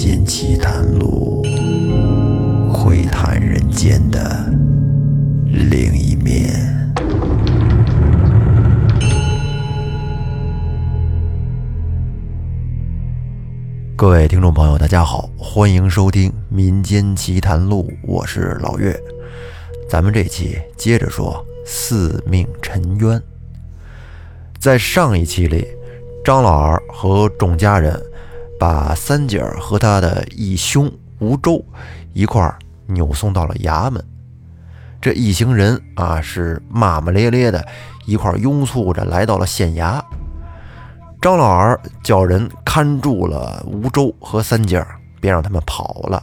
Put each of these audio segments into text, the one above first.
间奇谈录，会谈人间的另一面。各位听众朋友，大家好，欢迎收听《民间奇谈录》，我是老岳。咱们这期接着说四命沉冤。在上一期里，张老二和众家人把三姐儿和他的义兄吴周一块儿扭送到了衙门。这一行人啊，是骂骂咧咧的，一块拥簇着来到了县衙。张老儿叫人看住了吴周和三姐儿，便让他们跑了，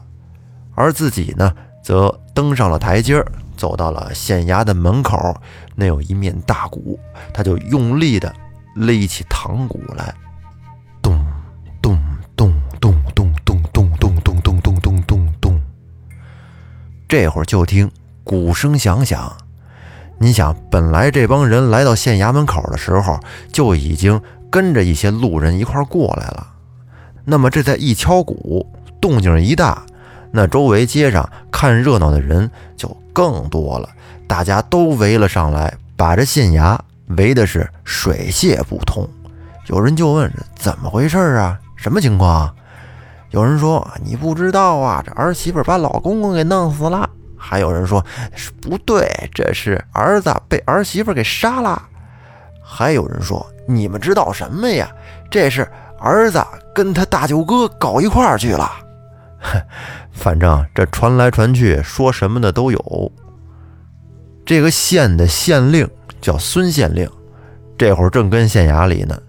而自己呢，则登上了台阶儿，走到了县衙的门口。那有一面大鼓，他就用力的勒起堂鼓来，这会儿就听鼓声响响，你想，本来这帮人来到县衙门口的时候，就已经。跟着一些路人一块过来了，那么这再一敲鼓，动静一大，那周围街上看热闹的人就更多了，大家都围了上来，把这县衙围的是水泄不通。有人就问：“怎么回事啊？什么情况？”有人说：“你不知道啊，这儿媳妇把老公公给弄死了。”还有人说是：“不对，这是儿子被儿媳妇给杀了。”还有人说。你们知道什么呀？这是儿子跟他大舅哥搞一块儿去了。反正这传来传去，说什么的都有。这个县的县令叫孙县令，这会儿正跟县衙里呢。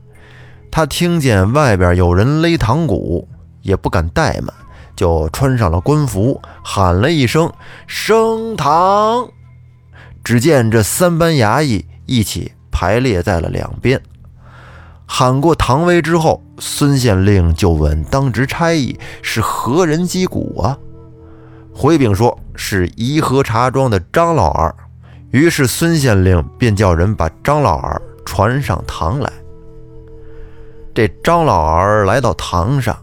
他听见外边有人勒堂鼓，也不敢怠慢，就穿上了官服，喊了一声“升堂”。只见这三班衙役一起排列在了两边。喊过唐威之后，孙县令就问当值差役是何人击鼓啊？回禀说是颐和茶庄的张老儿。于是孙县令便叫人把张老儿传上堂来。这张老儿来到堂上，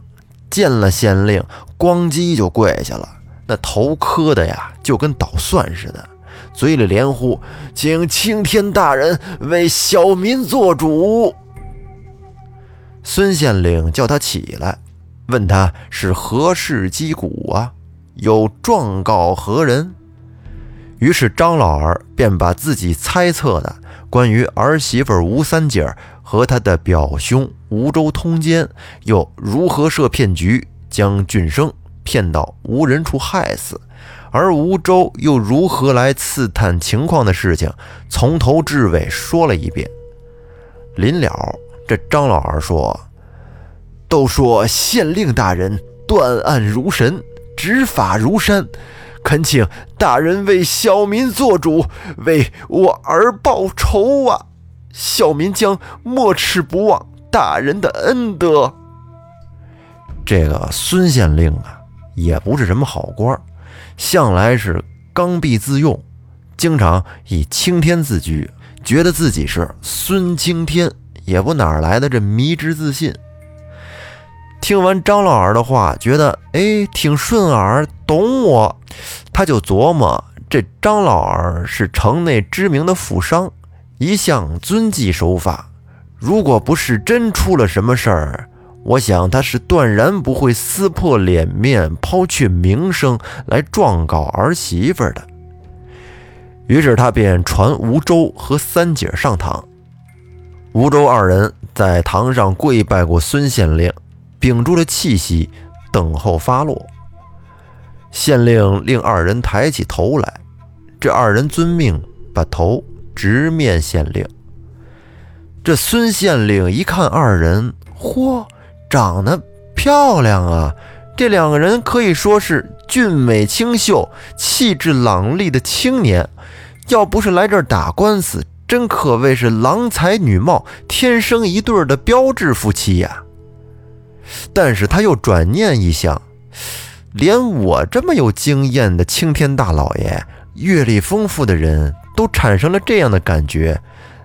见了县令，咣叽就跪下了，那头磕的呀，就跟捣蒜似的，嘴里连呼：“请青天大人为小民做主。”孙县令叫他起来，问他是何事击鼓啊？有状告何人？于是张老儿便把自己猜测的关于儿媳妇吴三姐和他的表兄吴州通奸，又如何设骗局将俊生骗到无人处害死，而吴州又如何来刺探情况的事情，从头至尾说了一遍。临了。这张老二说：“都说县令大人断案如神，执法如山，恳请大人为小民做主，为我儿报仇啊！小民将没齿不忘大人的恩德。”这个孙县令啊，也不是什么好官，向来是刚愎自用，经常以青天自居，觉得自己是孙青天。也不哪来的这迷之自信。听完张老儿的话，觉得哎挺顺耳，懂我，他就琢磨：这张老儿是城内知名的富商，一向遵纪守法。如果不是真出了什么事儿，我想他是断然不会撕破脸面、抛却名声来状告儿媳妇的。于是他便传吴周和三姐上堂。吴周二人在堂上跪拜过孙县令，屏住了气息，等候发落。县令令二人抬起头来，这二人遵命，把头直面县令。这孙县令一看二人，嚯，长得漂亮啊！这两个人可以说是俊美清秀、气质朗丽的青年，要不是来这儿打官司。真可谓是郎才女貌，天生一对的标致夫妻呀！但是他又转念一想，连我这么有经验的青天大老爷、阅历丰富的人都产生了这样的感觉，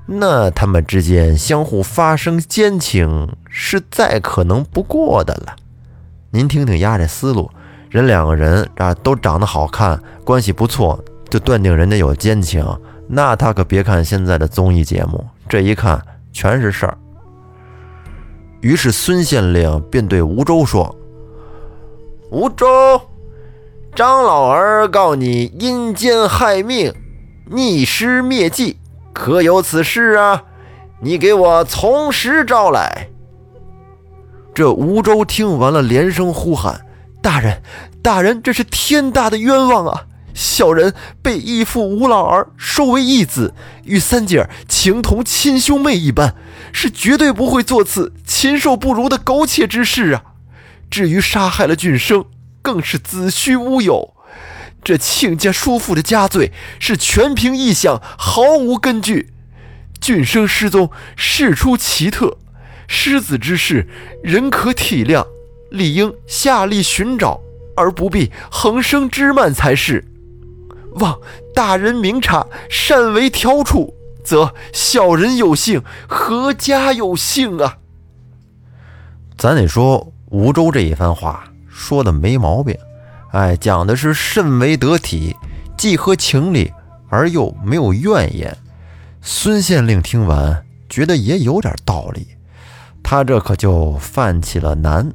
那他们之间相互发生奸情是再可能不过的了。您听听丫这思路，人两个人啊都长得好看，关系不错，就断定人家有奸情，那他可别看现在的综艺节目，这一看全是事儿。于是孙县令便对吴周说：“吴周，张老儿告你阴间害命，逆师灭迹，可有此事啊？你给我从实招来。”这吴周听完了，连声呼喊：“大人，大人，这是天大的冤枉啊！小人被义父吴老儿收为义子，与三姐儿情同亲兄妹一般，是绝对不会做此禽兽不如的苟且之事啊！至于杀害了俊生，更是子虚乌有。这亲家叔父的家罪是全凭臆想，毫无根据。俊生失踪，事出奇特。”失子之事，人可体谅，理应下力寻找，而不必横生枝蔓才是。望大人明察，善为调处，则小人有幸，何家有幸啊！咱得说，吴州这一番话说的没毛病，哎，讲的是甚为得体，既合情理，而又没有怨言。孙县令听完，觉得也有点道理。他这可就犯起了难，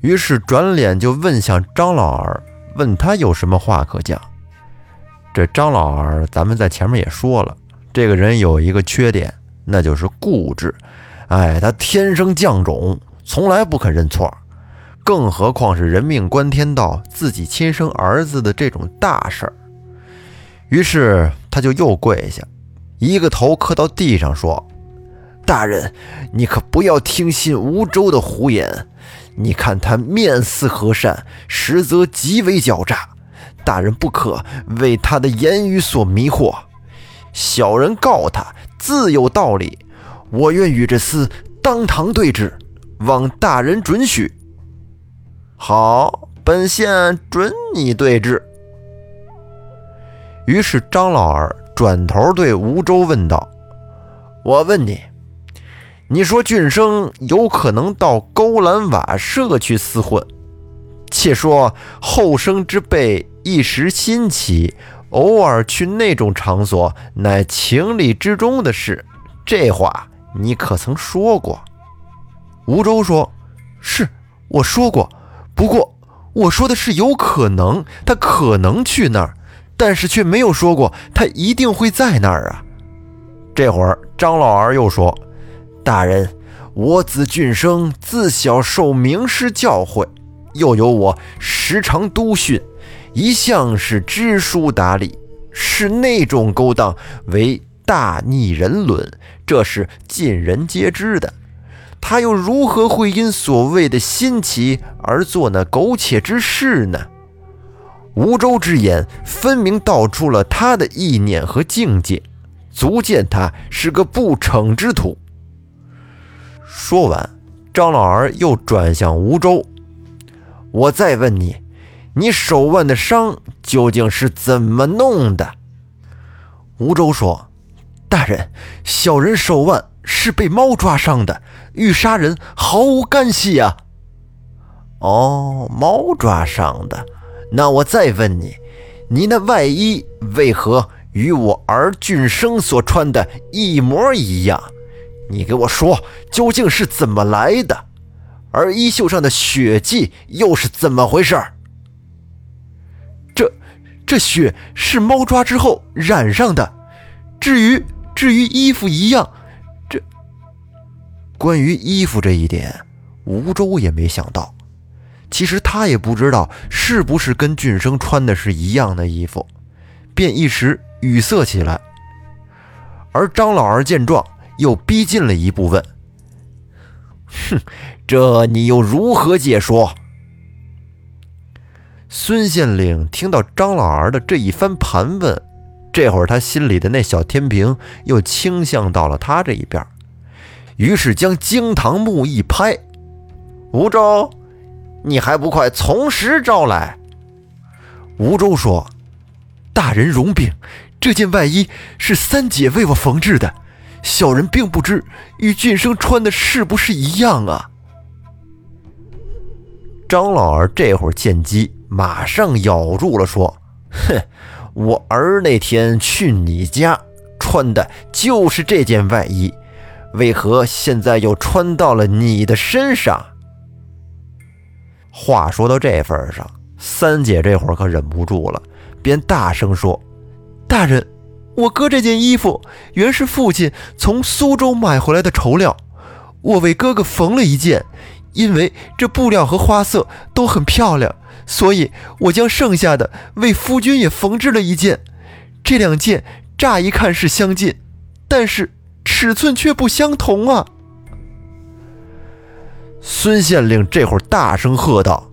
于是转脸就问向张老儿，问他有什么话可讲。这张老儿，咱们在前面也说了，这个人有一个缺点，那就是固执。哎，他天生犟种，从来不肯认错，更何况是人命关天到、自己亲生儿子的这种大事儿。于是他就又跪下，一个头磕到地上说。大人，你可不要听信吴周的胡言。你看他面似和善，实则极为狡诈。大人不可为他的言语所迷惑。小人告他自有道理，我愿与这厮当堂对质，望大人准许。好，本县准你对质。于是张老儿转头对吴周问道：“我问你。”你说俊生有可能到勾栏瓦舍去厮混，且说后生之辈一时兴起，偶尔去那种场所，乃情理之中的事。这话你可曾说过？吴周说：“是，我说过。不过我说的是有可能，他可能去那儿，但是却没有说过他一定会在那儿啊。”这会儿张老儿又说。大人，我子俊生自小受名师教诲，又有我时常督训，一向是知书达理，是那种勾当为大逆人伦，这是尽人皆知的。他又如何会因所谓的新奇而做那苟且之事呢？吴周之言分明道出了他的意念和境界，足见他是个不逞之徒。说完，张老儿又转向吴周：“我再问你，你手腕的伤究竟是怎么弄的？”吴周说：“大人，小人手腕是被猫抓伤的，与杀人毫无干系呀。”“哦，猫抓伤的。那我再问你，你那外衣为何与我儿俊生所穿的一模一样？”你给我说，究竟是怎么来的？而衣袖上的血迹又是怎么回事？这这血是猫抓之后染上的。至于至于衣服一样，关于衣服这一点，吴周也没想到。其实他也不知道是不是跟俊生穿的是一样的衣服，便一时语塞起来。而张老儿见状。又逼近了一步，问：“哼，这你又如何解说？”孙县令听到张老儿的这一番盘问，这会儿他心里的那小天平又倾向到了他这一边，于是将惊堂木一拍：“吴周，你还不快从实招来！”吴周说：“大人容禀，这件外衣是三姐为我缝制的。”小人并不知与俊生穿的是不是一样啊？张老儿这会儿见机，马上咬住了，说：“哼，我儿那天去你家，穿的就是这件外衣，为何现在又穿到了你的身上？”话说到这份上，三姐这会儿可忍不住了，便大声说：“大人，我哥这件衣服原是父亲从苏州买回来的绸料，我为哥哥缝了一件。”因为这布料和花色都很漂亮，所以我将剩下的为夫君也缝制了一件。这两件乍一看是相近，但是尺寸却不相同啊！孙县令这会儿大声喝道：“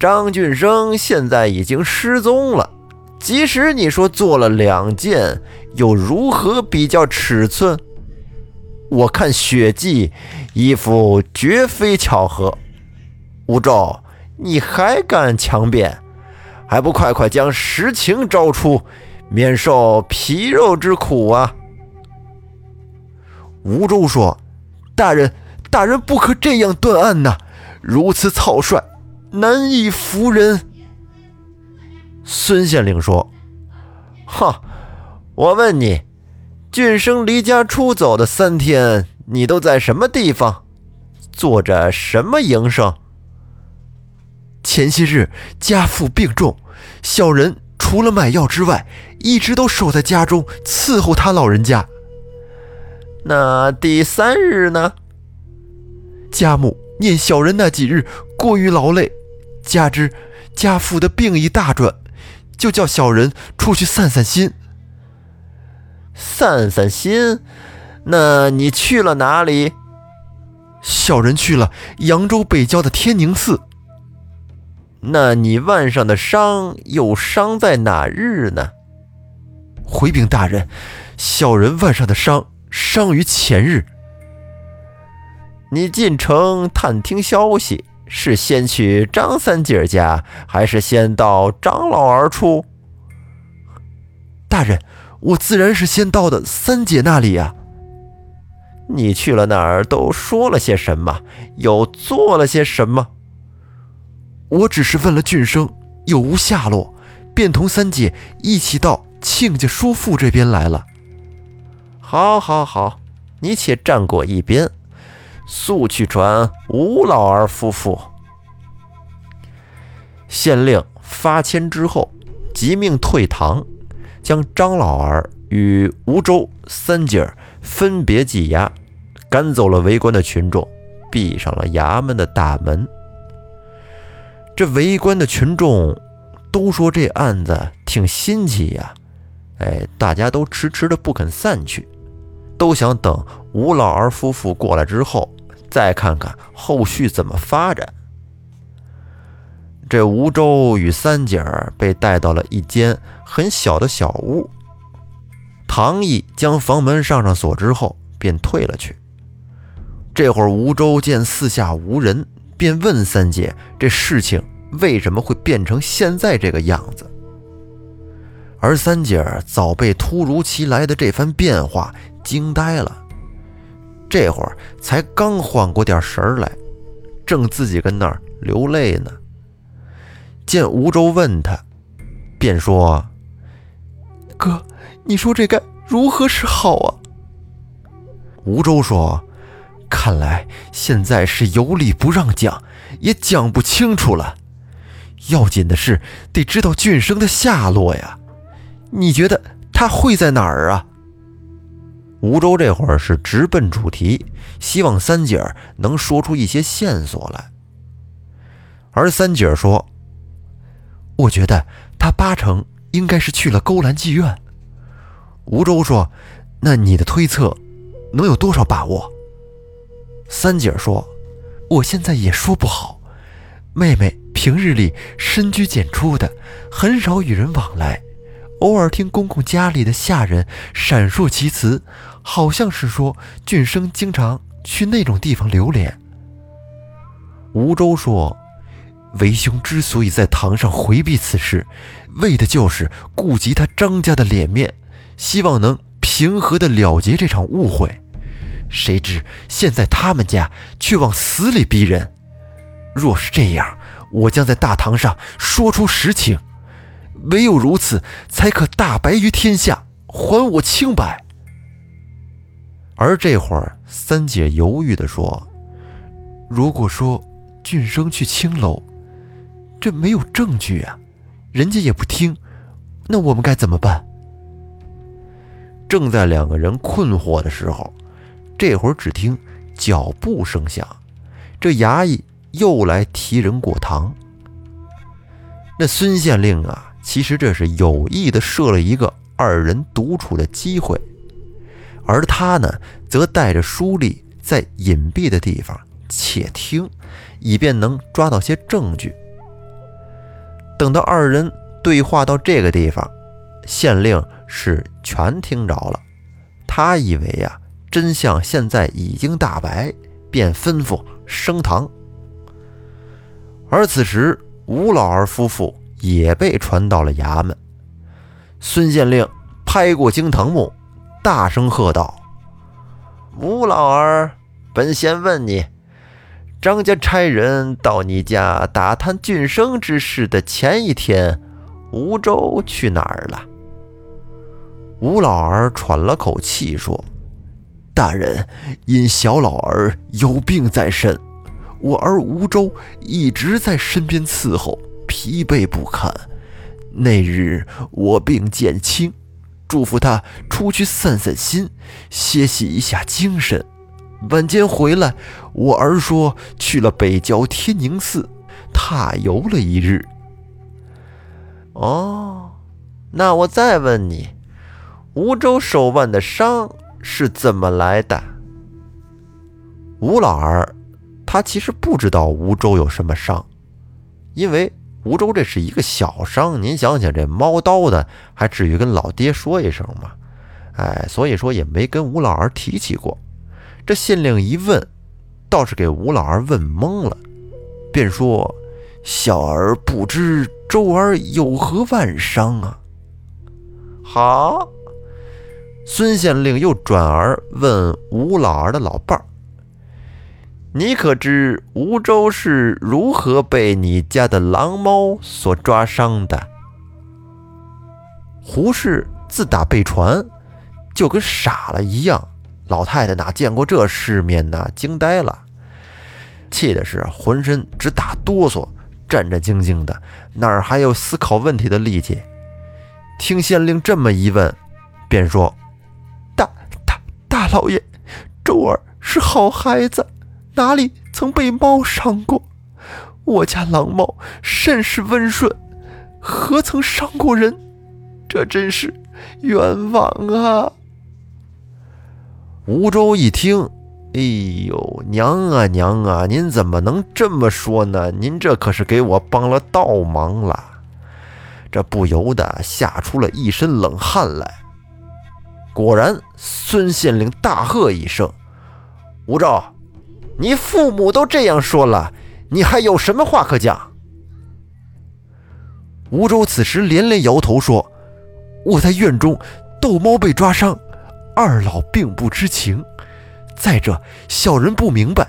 张俊生现在已经失踪了，即使你说做了两件，又如何比较尺寸？”我看血迹，衣服绝非巧合。吴周，你还敢强辩？还不快快将实情招出，免受皮肉之苦啊！吴州说：“大人，大人不可这样断案呐！如此草率，难以服人。”孙县令说：“哈，我问你。”俊生离家出走的三天，你都在什么地方，做着什么营生？前些日家父病重，小人除了买药之外，一直都守在家中伺候他老人家。那第三日呢？家母念小人那几日过于劳累，加之家父的病已大转，就叫小人出去散散心。散散心，那你去了哪里？小人去了扬州北郊的天宁寺。那你腕上的伤又伤在哪日呢？回禀大人，小人腕上的伤伤于前日。你进城探听消息，是先去张三姐家，还是先到张老儿处？大人。我自然是先到的三姐那里呀。你去了那儿都说了些什么？又做了些什么？我只是问了俊生有无下落，便同三姐一起到亲家叔父这边来了。好，好，好，你且站过一边，速去传吴老儿夫妇。县令发签之后，即命退堂。将张老儿与吴周三姐儿分别羁押，赶走了围观的群众，闭上了衙门的大门。这围观的群众都说这案子挺新奇呀，哎，大家都迟迟的不肯散去，都想等吴老儿夫妇过来之后，再看看后续怎么发展。这吴周与三姐儿被带到了一间很小的小屋，唐毅将房门上上锁之后，便退了去。这会儿吴周见四下无人，便问三姐：“这事情为什么会变成现在这个样子？”而三姐儿早被突如其来的这番变化惊呆了，这会儿才刚缓过点神儿来，正自己跟那儿流泪呢。见吴周问他，便说：“哥，你说这该如何是好啊？”吴周说：“看来现在是有理不让讲，也讲不清楚了。要紧的是得知道俊生的下落呀。你觉得他会在哪儿啊？”吴周这会儿是直奔主题，希望三姐儿能说出一些线索来。而三姐儿说。我觉得他八成应该是去了勾栏妓院。吴周说：“那你的推测能有多少把握？”三姐儿说：“我现在也说不好。妹妹平日里深居简出的，很少与人往来，偶尔听公公家里的下人闪烁其词，好像是说俊生经常去那种地方流连。”吴周说。为兄之所以在堂上回避此事，为的就是顾及他张家的脸面，希望能平和的了结这场误会。谁知现在他们家却往死里逼人，若是这样，我将在大堂上说出实情，唯有如此，才可大白于天下，还我清白。而这会儿，三姐犹豫地说：“如果说俊生去青楼，这没有证据啊，人家也不听，那我们该怎么办？”正在两个人困惑的时候，这会儿只听脚步声响，这衙役又来提人过堂。那孙县令啊，其实这是有意的设了一个二人独处的机会。而他呢，则带着书吏在隐蔽的地方窃听，以便能抓到些证据。等到二人对话到这个地方，县令是全听着了。他以为呀，真相现在已经大白，便吩咐升堂。而此时，吴老儿夫妇也被传到了衙门。孙县令拍过惊堂木。大声喝道：“吴老儿，本仙问你，张家差人到你家打探俊生之事的前一天，吴周去哪儿了？”吴老儿喘了口气说：“大人，因小老儿有病在身，我儿吴周一直在身边伺候，疲惫不堪。那日我病渐轻。”嘱咐他出去散散心，歇息一下精神。晚间回来，我儿说去了北郊天宁寺，踏游了一日。哦，那我再问你，吴州手腕的伤是怎么来的？吴老儿，他其实不知道吴州有什么伤，因为。吴州这是一个小伤，您想想，这猫刀的还至于跟老爹说一声吗？哎，所以说也没跟吴老儿提起过。这县令一问，倒是给吴老儿问懵了，便说：“小儿不知周儿有何万伤啊？”好，孙县令又转而问吴老儿的老伴儿。你可知吴州是如何被你家的狼猫所抓伤的？胡氏自打被传，就跟傻了一样。老太太哪见过这世面呢？惊呆了，气的是浑身直打哆嗦，战战兢兢的，哪儿还有思考问题的力气？听县令这么一问，便说：“大大大老爷，周儿是好孩子。”哪里曾被猫伤过？我家狼猫甚是温顺，何曾伤过人？这真是冤枉啊！吴周一听，哎呦，娘啊娘啊，您怎么能这么说呢？您这可是给我帮了倒忙了。这不由得吓出了一身冷汗来。果然，孙县令大喝一声：“吴周！”你父母都这样说了，你还有什么话可讲？吴周此时连连摇头说：“我在院中逗猫被抓伤，二老并不知情。再者，小人不明白，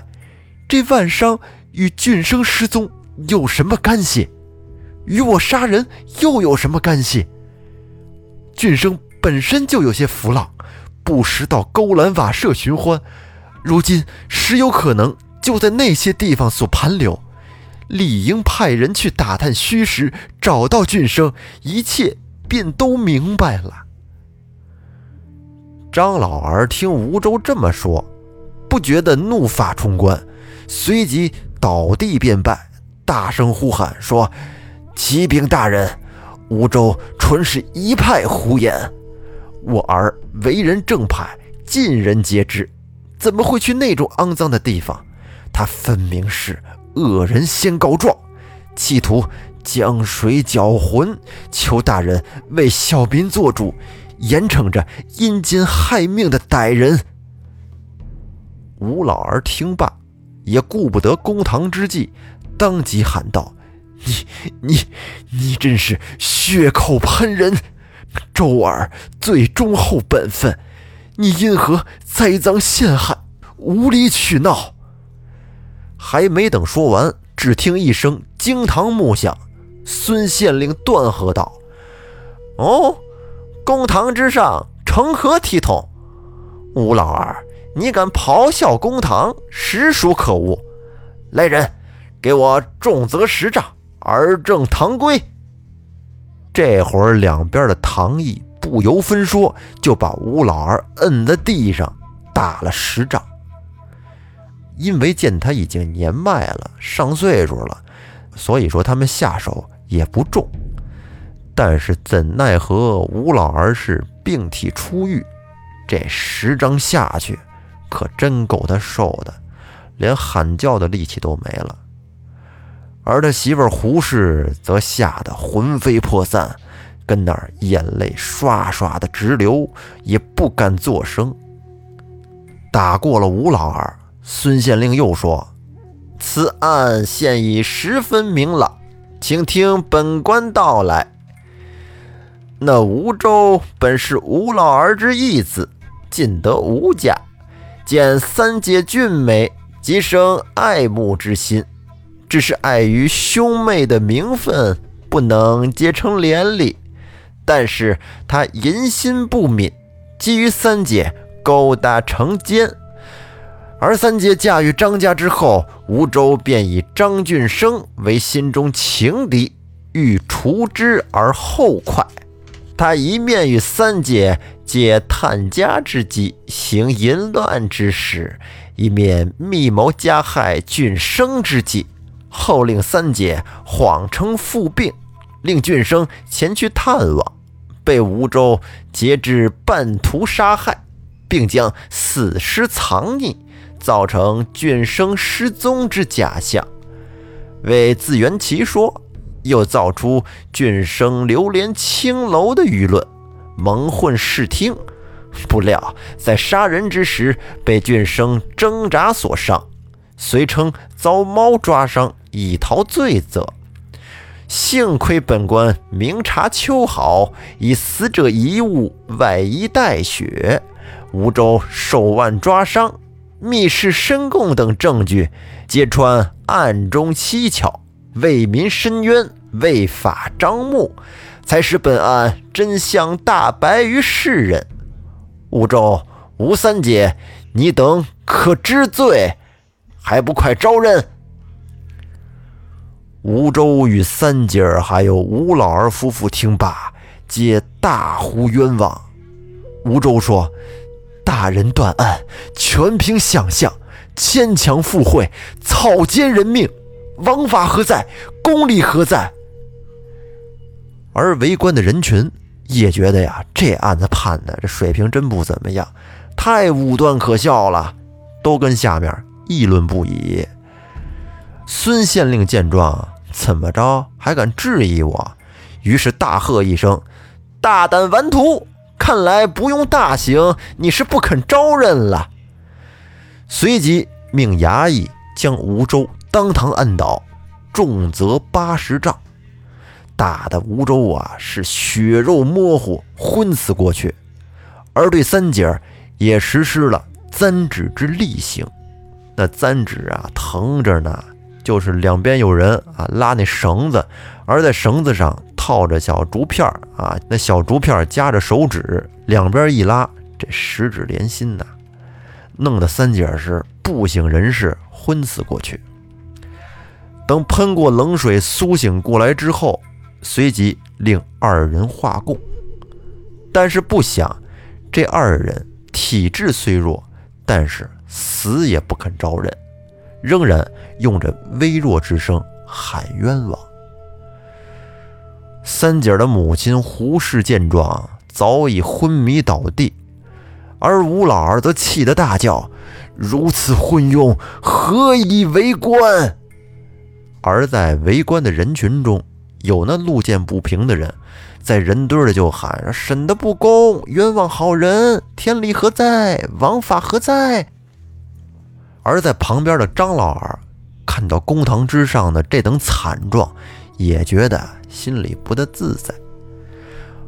这万商与俊生失踪有什么干系？与我杀人又有什么干系？俊生本身就有些浮浪，不时到勾栏瓦舍寻欢。”如今实有可能就在那些地方所盘留，理应派人去打探虚实，找到俊生，一切便都明白了。张老儿听吴周这么说，不觉得怒发冲冠，随即倒地便拜，大声呼喊说：“启禀大人，吴周纯是一派胡言，我儿为人正派，尽人皆知。”怎么会去那种肮脏的地方？他分明是恶人先告状，企图将水搅浑。求大人为小民做主，严惩这阴间害命的歹人。吴老儿听罢，也顾不得公堂之际，当即喊道：“你、你、你真是血口喷人！周儿最忠厚本分。”你因何栽赃陷害、无理取闹？还没等说完，只听一声惊堂木响，孙县令断喝道：“哦，公堂之上成何体统？吴老二，你敢咆哮公堂，实属可恶！来人，给我重责十杖，尔正堂规。”这会儿，两边的堂议不由分说，就把吴老二摁在地上打了十掌。因为见他已经年迈了，上岁数了，所以说他们下手也不重。但是怎奈何吴老儿是病体初愈，这十掌下去，可真够他受的，连喊叫的力气都没了。而他媳妇胡氏则吓得魂飞魄散，跟那儿眼泪刷刷的直流，也不敢作声。打过了吴老二。孙县令又说：“此案现已十分明朗，请听本官道来。那吴州本是吴老儿之义子，进得吴家，见三姐俊美，即生爱慕之心。只是碍于兄妹的名分，不能结成连理。但是他淫心不泯，基于三姐勾搭成奸。”而三姐嫁与张家之后，吴州便以张俊生为心中情敌，欲除之而后快。他一面与三姐借探家之机行淫乱之事，一面密谋加害俊生之计，后令三姐谎称父病，令俊生前去探望，被吴州截至半途杀害，并将死尸藏匿。造成俊生失踪之假象，为自圆其说，又造出俊生流连青楼的舆论，蒙混视听。不料在杀人之时被俊生挣扎所伤，遂称遭猫抓伤以逃罪责。幸亏本官明察秋毫，以死者遗物外衣带血，吴州手腕抓伤。密室深供等证据，揭穿暗中蹊跷，为民伸冤，为法张目，才使本案真相大白于世人。吴州吴三姐，你等可知罪？还不快招认！吴周与三姐儿还有吴老儿夫妇听罢，皆大呼冤枉。吴周说。大人断案，全凭想象，牵强附会，草菅人命，王法何在？公理何在？而围观的人群也觉得呀，这案子判的这水平真不怎么样，太武断可笑了，都跟下面议论不已。孙县令见状，怎么着还敢质疑我？于是大喝一声：“大胆顽徒！”看来不用大刑，你是不肯招认了。随即命衙役将吴州当堂按倒，重责八十杖，打的吴州啊是血肉模糊，昏死过去。而对三姐也实施了簪指之厉刑，那簪指啊疼着呢，就是两边有人啊拉那绳子，而在绳子上。套着小竹片儿啊，那小竹片夹着手指，两边一拉，这十指连心呐，弄得三姐是不省人事，昏死过去。等喷过冷水苏醒过来之后，随即令二人化供。但是不想，这二人体质虽弱，但是死也不肯招认，仍然用着微弱之声喊冤枉。三姐的母亲胡氏见状，早已昏迷倒地，而吴老儿则气得大叫：“如此昏庸，何以为官？”而在围观的人群中，有那路见不平的人，在人堆里就喊：“审的不公，冤枉好人，天理何在？王法何在？”而在旁边的张老二看到公堂之上的这等惨状，也觉得。心里不得自在，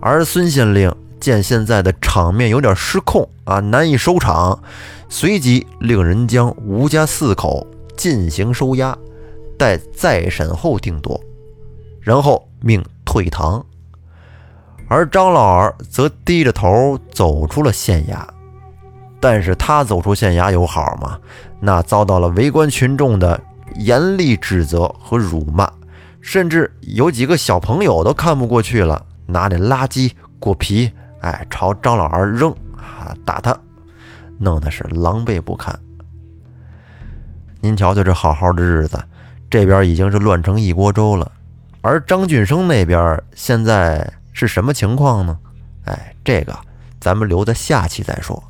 而孙县令见现在的场面有点失控啊，难以收场，随即令人将吴家四口进行收押，待再审后定夺，然后命退堂。而张老二则低着头走出了县衙。但是他走出县衙有好吗？那遭到了围观群众的严厉指责和辱骂，甚至有几个小朋友都看不过去了，拿那垃圾果皮，哎，朝张老二扔啊，打他，弄得是狼狈不堪。您瞧瞧这好好的日子，这边已经是乱成一锅粥了，而张俊生那边现在是什么情况呢？哎，这个咱们留在下期再说。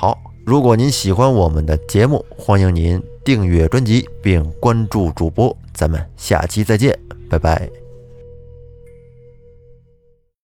好，如果您喜欢我们的节目，欢迎您订阅专辑并关注主播，咱们下期再见，拜拜。